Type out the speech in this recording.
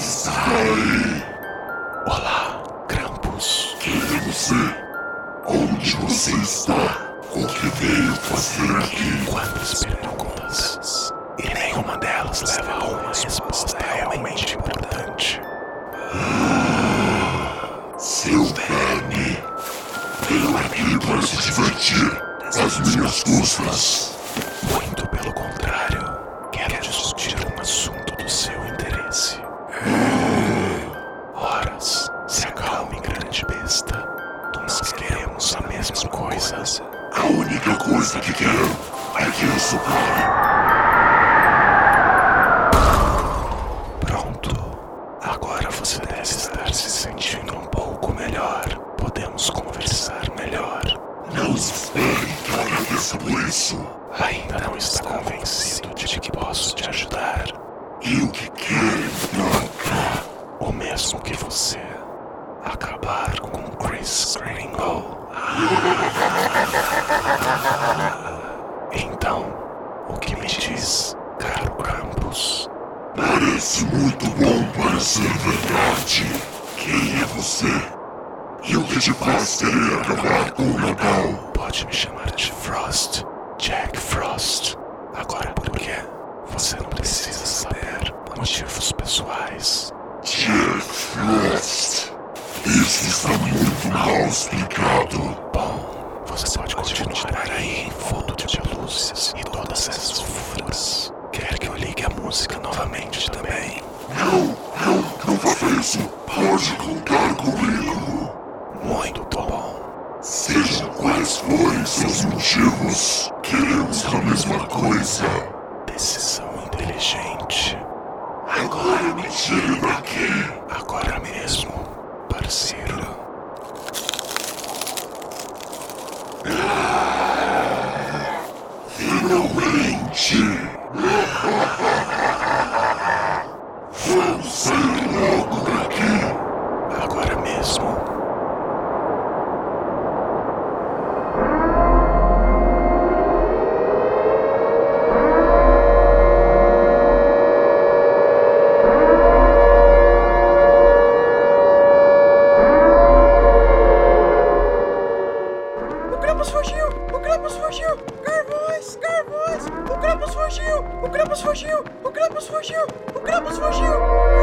Sai! Olá, Krampus. Quem é você? Onde você está? O que veio fazer aqui? Quantas perguntas? E nenhuma delas leva a uma resposta realmente importante. Seu verme! Venho aqui para se divertir às minhas custas. Muito pelo contrário, quero discutir um assunto do seu interesse. Mesma coisa. A única coisa que quero é que isso pare. Pronto. Agora você deve estar se sentindo um pouco melhor. Podemos conversar melhor. Não espere que eu agradeça por isso. Ainda não está convencido de que posso te ajudar. E o que querem troca? O mesmo que você. Acabar com Chris Kringle. Então, o que me diz, caro Campos? Parece muito bom para ser verdade. Quem é você? E o que te faz querer acabar com o Natal? Pode me chamar de Frost, Jack Frost. Agora, por quê? Você não precisa saber motivos pessoais. Jack Frost. Isso está muito mal explicado. Bom, você pode continuar aí envolto de luzes e todas essas fofura. Quer que eu ligue a música novamente também? Não, não, não faça isso. Pode contar comigo. Muito bom. Sejam quais forem seus motivos, queremos a mesma coisa. Decisão inteligente. Agora me tire daqui. Agora mesmo, parceiro. Finalmente. Vamos fugiu! O Krampus fugiu! O Krampus fugiu! O Krampus fugiu!